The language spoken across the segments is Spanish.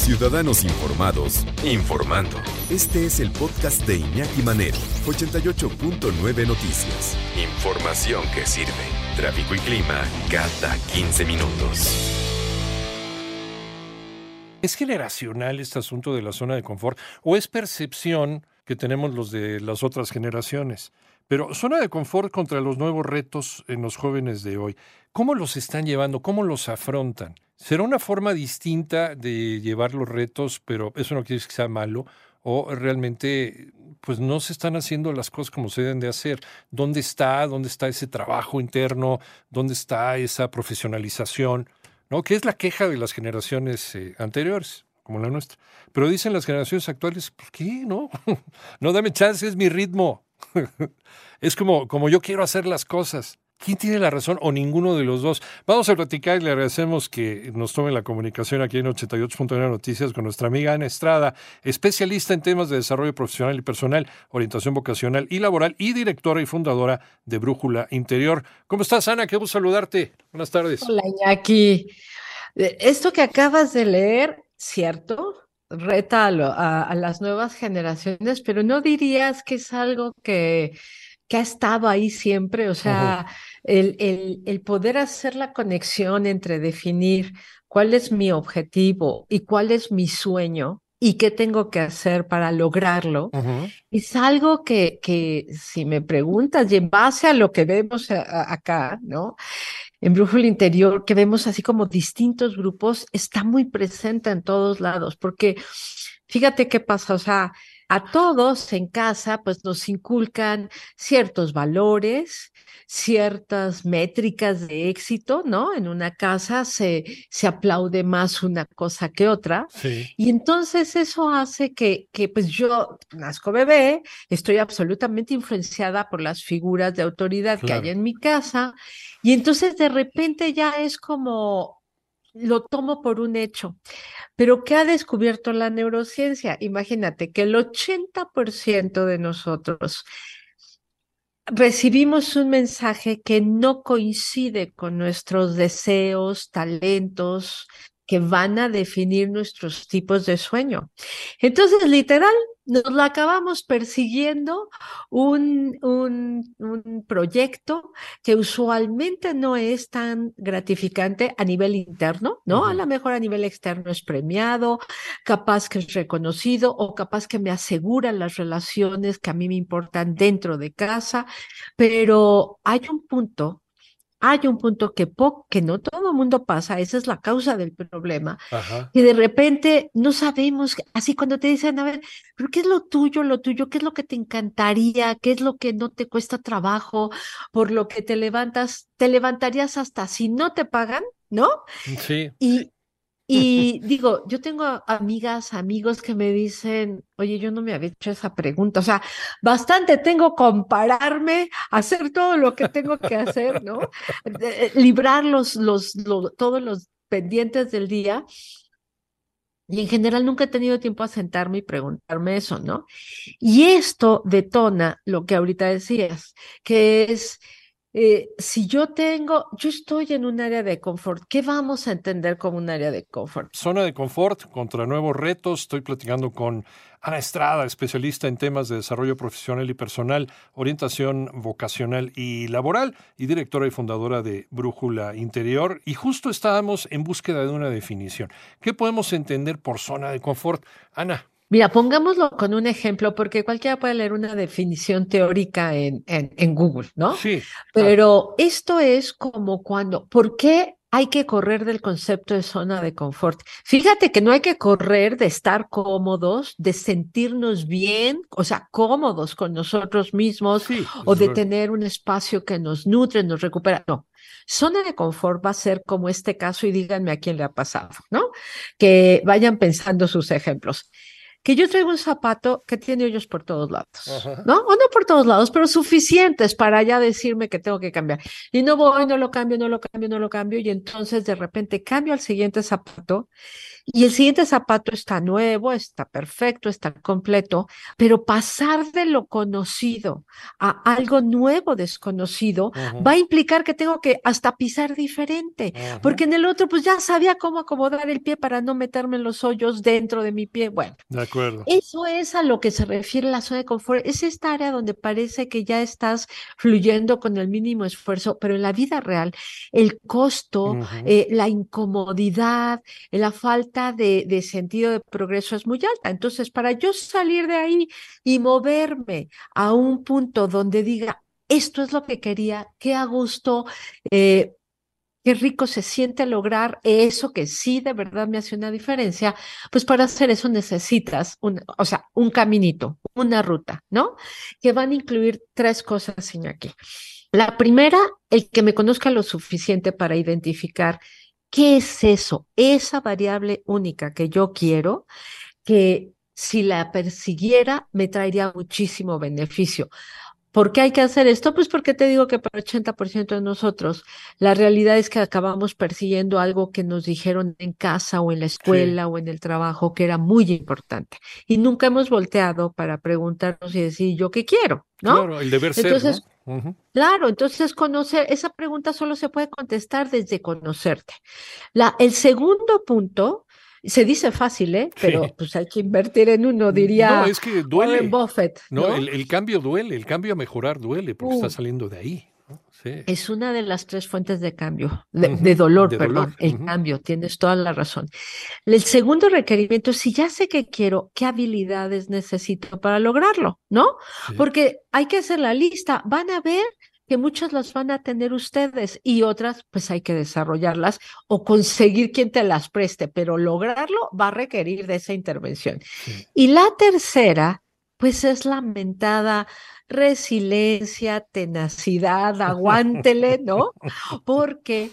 Ciudadanos informados, informando. Este es el podcast de Iñaki Manero, 88.9 Noticias. Información que sirve. Tráfico y clima cada 15 minutos. ¿Es generacional este asunto de la zona de confort o es percepción que tenemos los de las otras generaciones? Pero zona de confort contra los nuevos retos en los jóvenes de hoy. ¿Cómo los están llevando? ¿Cómo los afrontan? ¿Será una forma distinta de llevar los retos, pero eso no quiere decir que sea malo? ¿O realmente pues no se están haciendo las cosas como se deben de hacer? ¿Dónde está? ¿Dónde está ese trabajo interno? ¿Dónde está esa profesionalización? ¿No? Que es la queja de las generaciones eh, anteriores, como la nuestra. Pero dicen las generaciones actuales, ¿por qué? No, no dame chance, es mi ritmo. es como, como yo quiero hacer las cosas. ¿Quién tiene la razón o ninguno de los dos? Vamos a platicar y le agradecemos que nos tome la comunicación aquí en 88.9 Noticias con nuestra amiga Ana Estrada, especialista en temas de desarrollo profesional y personal, orientación vocacional y laboral y directora y fundadora de Brújula Interior. ¿Cómo estás, Ana? Qué gusto saludarte. Buenas tardes. Hola, Iñaki. Esto que acabas de leer, ¿cierto? Reta a, a las nuevas generaciones, pero no dirías que es algo que que ha estado ahí siempre, o sea, el, el, el, poder hacer la conexión entre definir cuál es mi objetivo y cuál es mi sueño y qué tengo que hacer para lograrlo, es algo que, que, si me preguntas, y en base a lo que vemos acá, ¿no? En Brújula Interior, que vemos así como distintos grupos, está muy presente en todos lados, porque fíjate qué pasa, o sea, a todos en casa, pues nos inculcan ciertos valores, ciertas métricas de éxito, ¿no? En una casa se, se aplaude más una cosa que otra. Y entonces eso hace que, que, pues yo nazco bebé, estoy absolutamente influenciada por las figuras de autoridad que hay en mi casa. Y entonces de repente ya es como, lo tomo por un hecho. Pero ¿qué ha descubierto la neurociencia? Imagínate que el 80% de nosotros recibimos un mensaje que no coincide con nuestros deseos, talentos, que van a definir nuestros tipos de sueño. Entonces, literal, nos lo acabamos persiguiendo un, un, un, proyecto que usualmente no es tan gratificante a nivel interno, ¿no? A lo mejor a nivel externo es premiado, capaz que es reconocido o capaz que me asegura las relaciones que a mí me importan dentro de casa, pero hay un punto hay un punto que, que no todo el mundo pasa, esa es la causa del problema, y de repente no sabemos, así cuando te dicen, a ver, pero ¿qué es lo tuyo, lo tuyo? ¿Qué es lo que te encantaría? ¿Qué es lo que no te cuesta trabajo? Por lo que te levantas, te levantarías hasta si no te pagan, ¿no? Sí. Y, y digo, yo tengo amigas, amigos que me dicen, oye, yo no me había hecho esa pregunta. O sea, bastante tengo compararme, hacer todo lo que tengo que hacer, ¿no? librar los, los, todos los pendientes del día. Y en general nunca he tenido tiempo a sentarme y preguntarme eso, ¿no? Y esto detona lo que ahorita decías, que es eh, si yo tengo, yo estoy en un área de confort, ¿qué vamos a entender como un área de confort? Zona de confort contra nuevos retos. Estoy platicando con Ana Estrada, especialista en temas de desarrollo profesional y personal, orientación vocacional y laboral, y directora y fundadora de Brújula Interior. Y justo estábamos en búsqueda de una definición. ¿Qué podemos entender por zona de confort? Ana. Mira, pongámoslo con un ejemplo, porque cualquiera puede leer una definición teórica en, en, Google, ¿no? Sí. Pero esto es como cuando, ¿por qué hay que correr del concepto de zona de confort. Fíjate que no hay que correr de estar cómodos, de sentirnos bien, o sea, cómodos con nosotros mismos Sí, o de tener un espacio que nos nutre, nos recupera. No. Zona de confort va a ser como este caso y díganme a quién le ha pasado, ¿no? Que vayan pensando sus ejemplos. Que yo traigo un zapato que tiene hoyos por todos lados, Ajá. ¿no? O no por todos lados, pero suficientes para ya decirme que tengo que cambiar. Y no voy, no lo cambio, no lo cambio, no lo cambio. Y entonces de repente cambio al siguiente zapato y el siguiente zapato está nuevo, está perfecto, está completo, pero pasar de lo conocido a algo nuevo, desconocido, va a implicar que tengo que hasta pisar diferente, porque en el otro pues ya sabía cómo acomodar el pie para no meterme en los hoyos dentro de mi pie. Bueno, De acuerdo. eso es a lo que se refiere la zona de confort. Es esta área donde parece que ya estás fluyendo con el mínimo esfuerzo, pero en la vida real el costo, eh, la incomodidad, la falta de, sentido de progreso es muy alta. Entonces, para yo salir de ahí y moverme a un punto donde diga, esto es lo que quería, qué a gusto, eh, qué rico se siente lograr eso que sí de verdad me hace una diferencia, pues para hacer eso necesitas un, o sea, un caminito, una ruta, ¿no? Que van a incluir tres cosas, Iñaki. La primera, el que me conozca lo suficiente para identificar qué es eso, esa variable única que yo quiero, que si la persiguiera me traería muchísimo beneficio. ¿Por qué hay que hacer esto? Pues porque te digo que para el 80% de nosotros la realidad es que acabamos persiguiendo algo que nos dijeron en casa o en la escuela o en el trabajo que era muy importante y nunca hemos volteado para preguntarnos y decir yo qué quiero, ¿no? Claro, el deber ser, Entonces, Claro, entonces conocer, esa pregunta solo se puede contestar desde conocerte. La, el segundo punto, se dice fácil, ¿eh? Pero Sí. pues hay que invertir en uno, diría No, es que duele. Warren Buffett, No, ¿no? El, el cambio duele, el cambio a mejorar duele, porque Uh. está saliendo de ahí. Es una de las tres fuentes de cambio, de, dolor, de perdón, dolor, el cambio, tienes toda la razón. El segundo requerimiento es si ya sé que quiero, ¿qué habilidades necesito para lograrlo? ¿No? Sí. Porque hay que hacer la lista. Van a ver que muchas las van a tener ustedes y otras pues hay que desarrollarlas o conseguir quien te las preste, pero lograrlo va a requerir de esa intervención. Sí. Y la tercera pues es la mentada resiliencia, tenacidad, aguántele, ¿no? Porque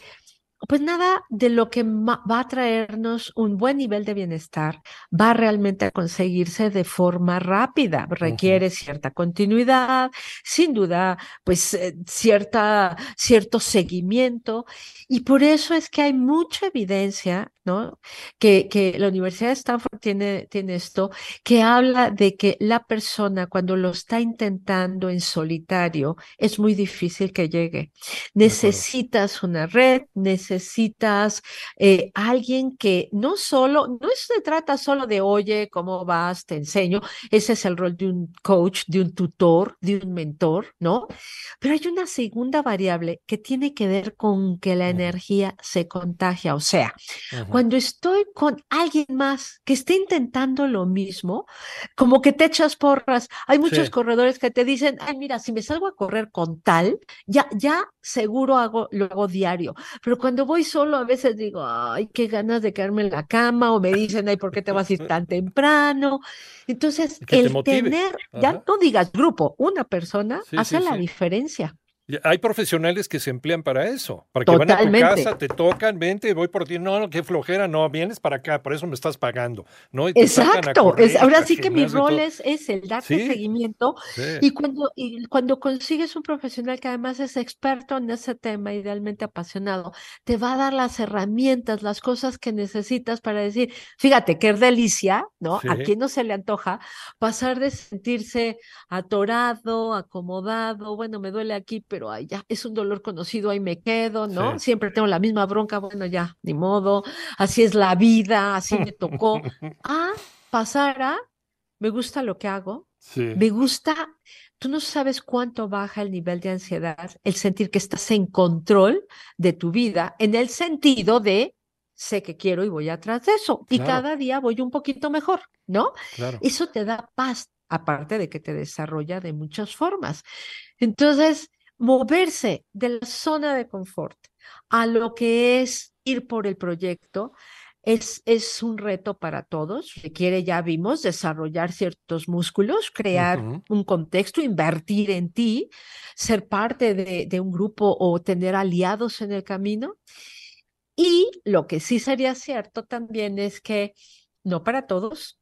pues nada de lo que va a traernos un buen nivel de bienestar va realmente a conseguirse de forma rápida. Requiere cierta continuidad, sin duda, pues eh, cierta, cierto seguimiento. Y por eso es que hay mucha evidencia, ¿no? Que, que la Universidad de Stanford tiene, tiene esto, que habla de que la persona cuando lo está intentando en solitario, es muy difícil que llegue. Necesitas una red, necesitas eh, alguien que no solo, no se trata solo de, oye, ¿cómo vas? Te enseño. Ese es el rol de un coach, de un tutor, de un mentor, ¿no? Pero hay una segunda variable que tiene que ver con que la energía se contagia. O sea, cuando estoy con alguien más que esté intentando lo mismo, como que te echas porras. Hay muchos Sí. corredores que te dicen, ay, mira, si me salgo a correr con tal, ya, ya seguro hago, lo hago diario. Pero cuando voy solo, a veces digo, ay, qué ganas de quedarme en la cama, o me dicen, ay, ¿por qué te vas a ir tan temprano? Entonces, te el tener, ya no digas grupo, una persona Sí, hace sí, la sí. diferencia. Hay profesionales que se emplean para eso, para que van a tu Totalmente. casa, te tocan, vente, voy por ti. No, no, qué flojera, no, vienes para acá, por eso me estás pagando. ¿no? Y te Exacto. correr, Es, ahora sí que mi rol es, es el darte Sí. seguimiento Sí. Y cuando, y cuando consigues un profesional que además es experto en ese tema, idealmente apasionado, te va a dar las herramientas, las cosas que necesitas para decir, fíjate, qué delicia, ¿no? ¿A quién no se le antoja pasar de sentirse atorado, acomodado, bueno, me duele aquí, pero ay, ya, es un dolor conocido, ahí me quedo, ¿no? Sí. Siempre tengo la misma bronca, bueno, ya, ni modo, así es la vida, así me tocó, a pasar a, me gusta lo que hago, Sí. me gusta, tú no sabes cuánto baja el nivel de ansiedad, el sentir que estás en control de tu vida, en el sentido de sé que quiero y voy atrás de eso. Y Claro. cada día voy un poquito mejor, ¿no? Claro. Eso te da paz, aparte de que te desarrolla de muchas formas. Entonces, moverse de la zona de confort a lo que es ir por el proyecto, es, es, un reto para todos. Requiere, ya vimos, desarrollar ciertos músculos, crear uh -huh. un contexto, invertir en ti, ser parte de, de, un grupo o tener aliados en el camino. Y lo que sí sería cierto también es que no para todos,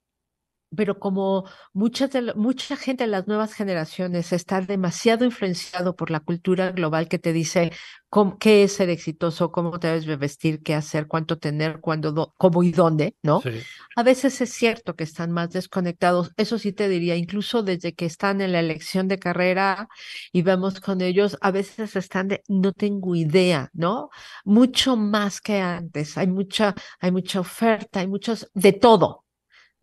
pero como mucha, de, mucha gente de las nuevas generaciones está demasiado influenciado por la cultura global que te dice cómo, qué es ser exitoso, cómo te debes vestir, qué hacer, cuánto tener, cuándo, do, cómo y dónde, ¿no? Sí. A veces es cierto que están más desconectados, eso sí te diría, incluso desde que están en la elección de carrera y vemos con ellos, a veces están de no tengo idea, ¿no? Mucho más que antes, hay mucha, hay mucha oferta, hay muchos, de todo,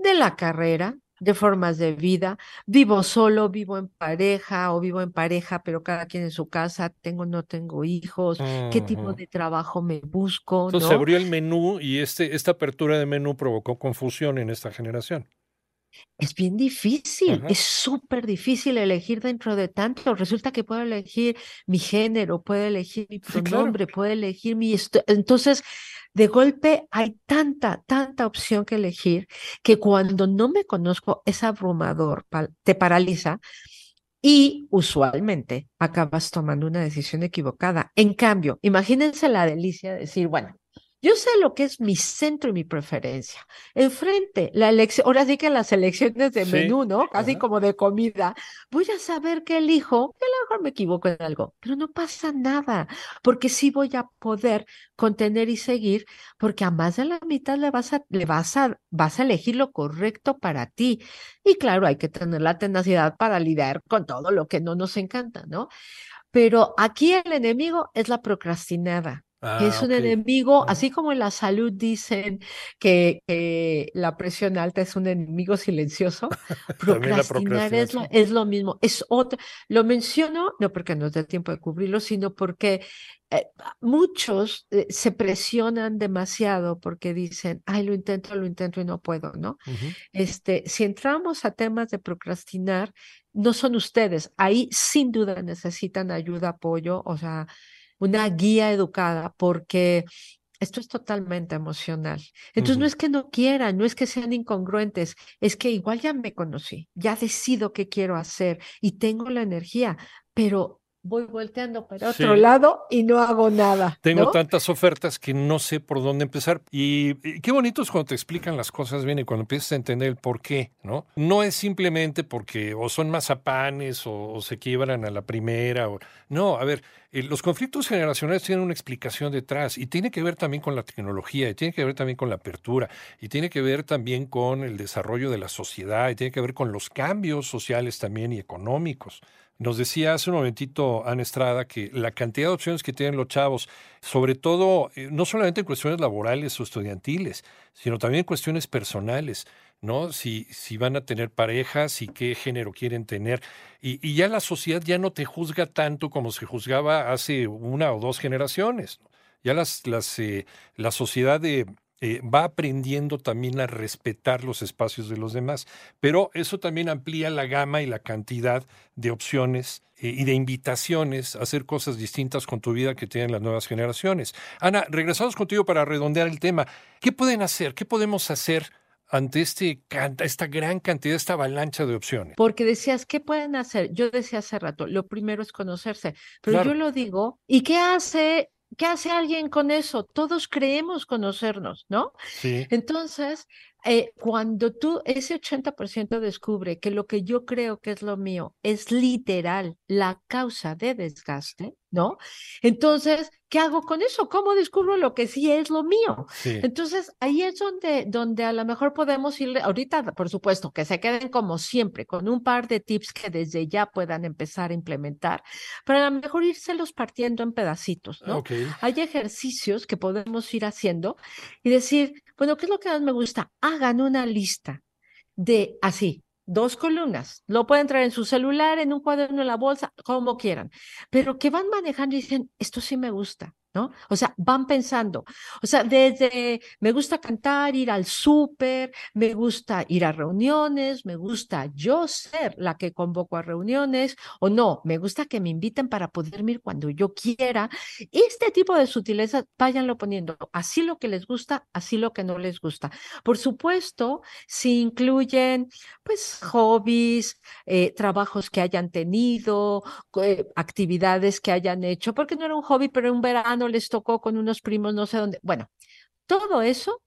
de la carrera, de formas de vida, vivo solo, vivo en pareja o vivo en pareja, pero cada quien en su casa, tengo, no tengo hijos, uh -huh. qué tipo de trabajo me busco. Entonces ¿no? se abrió el menú y este, esta apertura de menú provocó confusión en esta generación. Es bien difícil, Ajá. es súper difícil elegir dentro de tanto. Resulta que puedo elegir mi género, puedo elegir mi pronombre, sí, claro. puedo elegir mi... Entonces, de golpe hay tanta, tanta opción que elegir que cuando no me conozco es abrumador, te paraliza y usualmente acabas tomando una decisión equivocada. En cambio, imagínense la delicia de decir, bueno, yo sé lo que es mi centro y mi preferencia. Enfrente, la elección, ahora sí que las elecciones de sí. menú, ¿no? Casi Ajá. como de comida. Voy a saber qué elijo, que a lo mejor me equivoco en algo, pero no pasa nada, porque sí voy a poder contener y seguir, porque a más de la mitad le vas a, le vas a, vas a elegir lo correcto para ti. Y claro, hay que tener la tenacidad para lidiar con todo lo que no nos encanta, ¿no? Pero aquí el enemigo es la procrastinada. Ah, es un okay. enemigo, así como en la salud dicen que, que, la presión alta es un enemigo silencioso, procrastinar es lo, es lo, mismo, es otro. Lo menciono no porque nos dé tiempo de cubrirlo, sino porque eh, muchos eh, se presionan demasiado porque dicen, ay, lo intento, lo intento y no puedo, ¿no? Uh -huh. Este, si entramos a temas de procrastinar, no son ustedes, ahí sin duda necesitan ayuda, apoyo, o sea, una guía educada, porque esto es totalmente emocional. Entonces, uh -huh. no es que no quieran, no es que sean incongruentes, es que igual ya me conocí, ya decido qué quiero hacer y tengo la energía, pero voy volteando para sí. otro lado y no hago nada. Tengo ¿no? tantas ofertas que no sé por dónde empezar. Y, y, qué bonito es cuando te explican las cosas bien y cuando empiezas a entender el por qué, ¿no? No es simplemente porque o son mazapanes o, o se quiebran a la primera. O, no, a ver, eh, los conflictos generacionales tienen una explicación detrás y tiene que ver también con la tecnología y tiene que ver también con la apertura y tiene que ver también con el desarrollo de la sociedad y tiene que ver con los cambios sociales también y económicos. Nos decía hace un momentito Ana Estrada que la cantidad de opciones que tienen los chavos, sobre todo, eh, no solamente en cuestiones laborales o estudiantiles, sino también en cuestiones personales, ¿no? Si, si van a tener parejas y qué género quieren tener. Y, ya la sociedad ya no te juzga tanto como se juzgaba hace una o dos generaciones. Ya las, las, eh, la sociedad de, eh, va aprendiendo también a respetar los espacios de los demás. Pero eso también amplía la gama y la cantidad de opciones eh, y de invitaciones a hacer cosas distintas con tu vida que tienen las nuevas generaciones. Ana, regresamos contigo para redondear el tema. ¿Qué pueden hacer? ¿Qué podemos hacer? ante este, esta gran cantidad, esta avalancha de opciones. Porque decías, ¿qué pueden hacer? Yo decía hace rato, lo primero es conocerse, pero claro. yo lo digo, ¿y qué hace ¿Qué hace alguien con eso? Todos creemos conocernos, ¿no? Sí. Entonces, eh, cuando tú, ese 80% descubre que lo que yo creo que es lo mío es literal la causa de desgaste, ¿no? Entonces, ¿qué hago con eso? ¿Cómo descubro lo que sí es lo mío? Sí. Entonces, ahí es donde, donde a lo mejor podemos ir, ahorita, por supuesto, que se queden como siempre, con un par de tips que desde ya puedan empezar a implementar, pero a lo mejor irselos partiendo en pedacitos, ¿no? Okay. Hay ejercicios que podemos ir haciendo y decir, bueno, ¿qué es lo que más me gusta? Hagan una lista de así, dos columnas. Lo pueden traer en su celular, en un cuaderno, en la bolsa, como quieran, pero que van manejando y dicen, esto sí me gusta, ¿no? O sea, van pensando. O sea, desde me gusta cantar, ir al súper, me gusta ir a reuniones, me gusta yo ser la que convoco a reuniones, o no, me gusta que me inviten para poder ir cuando yo quiera. Este tipo de sutilezas, váyanlo poniendo, así lo que les gusta, así lo que no les gusta. Por supuesto, si incluyen, pues, hobbies, eh, trabajos que hayan tenido, eh, actividades que hayan hecho, porque no era un hobby, pero un verano les tocó con unos primos, no sé dónde. Bueno, todo eso,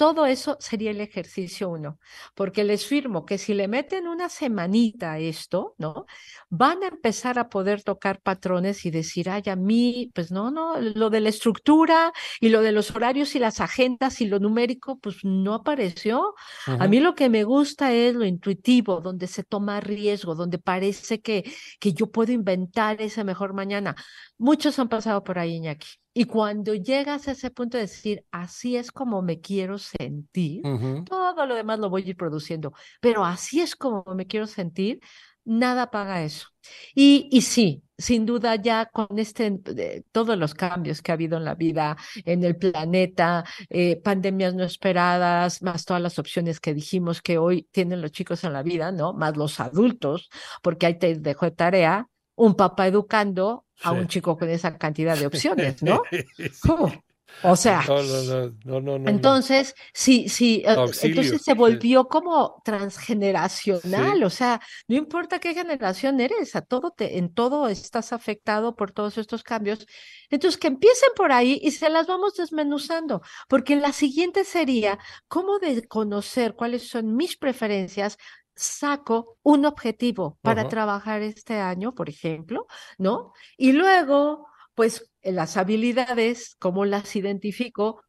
todo eso sería el ejercicio uno, porque les firmo que si le meten una semanita a esto, ¿no? Van a empezar a poder tocar patrones y decir, ay, a mí, pues no, no, lo de la estructura y lo de los horarios y las agendas y lo numérico, pues no apareció. A mí lo que me gusta es lo intuitivo, donde se toma riesgo, donde parece que, que yo puedo inventar ese mejor mañana. Muchos han pasado por ahí, Iñaki. Y cuando llegas a ese punto de decir, así es como me quiero sentir, todo lo demás lo voy a ir produciendo, pero así es como me quiero sentir, nada paga eso. Y, y sí, sin duda ya con este, todos los cambios que ha habido en la vida, en el planeta, eh, pandemias no esperadas, más todas las opciones que dijimos que hoy tienen los chicos en la vida, ¿no? Más los adultos, porque ahí te dejo de tarea, un papá educando a un chico con esa cantidad de opciones, ¿no? O sea, no, no, no, entonces, sí, sí, eh, entonces se volvió como transgeneracional, o sea, no importa qué generación eres, a todo te, en todo estás afectado por todos estos cambios. Entonces, que empiecen por ahí y se las vamos desmenuzando, porque la siguiente sería cómo de conocer cuáles son mis preferencias, saco un objetivo para trabajar este año, por ejemplo, ¿no? Y luego, pues las habilidades, cómo las identifico,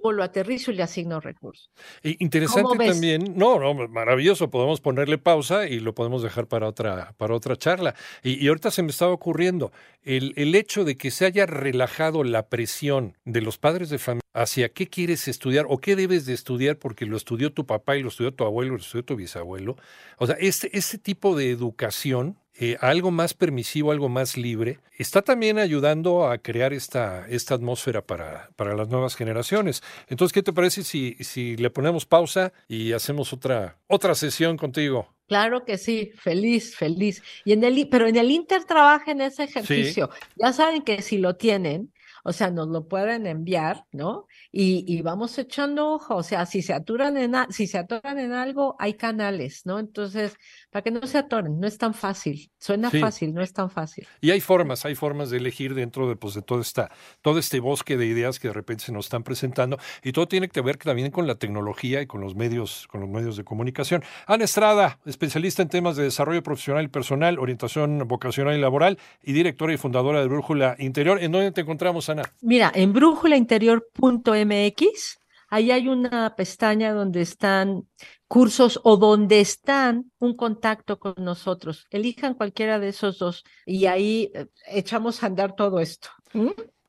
cómo lo aterrizo y le asigno recursos. interesante también, no, no, maravilloso, podemos ponerle pausa y lo podemos dejar para otra, para otra charla. Y, ahorita se me estaba ocurriendo el, el hecho de que se haya relajado la presión de los padres de familia hacia qué quieres estudiar o qué debes de estudiar porque lo estudió tu papá y lo estudió tu abuelo, lo estudió tu bisabuelo. O sea, este, este tipo de educación eh, algo más permisivo, algo más libre, está también ayudando a crear esta, esta atmósfera para, para las nuevas generaciones. Entonces, ¿qué te parece si, si le ponemos pausa y hacemos otra, otra sesión contigo? Claro que sí, feliz, feliz. Y en el, pero en el Inter trabajen ese ejercicio. Ya saben que si lo tienen, o sea, nos lo pueden enviar, ¿no? Y, y vamos echando ojo, o sea, si se atoran en, si se atoran en algo, hay canales, ¿no? Entonces, para que no se atoren, no es tan fácil, suena fácil, no es tan fácil. Y hay formas, hay formas de elegir dentro de, pues, de todo, esta, todo este bosque de ideas que de repente se nos están presentando, y todo tiene que ver también con la tecnología y con los medios, con los medios de comunicación. Ana Estrada, especialista en temas de desarrollo profesional y personal, orientación vocacional y laboral, y directora y fundadora de Brújula Interior. ¿En dónde te encontramos, Ana? Mira, en brújulainterior.mx, ahí hay una pestaña donde están cursos o donde están un contacto con nosotros. Elijan cualquiera de esos dos y ahí eh, echamos a andar todo esto.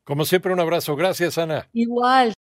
Como siempre, un abrazo. Gracias, Ana. Igual.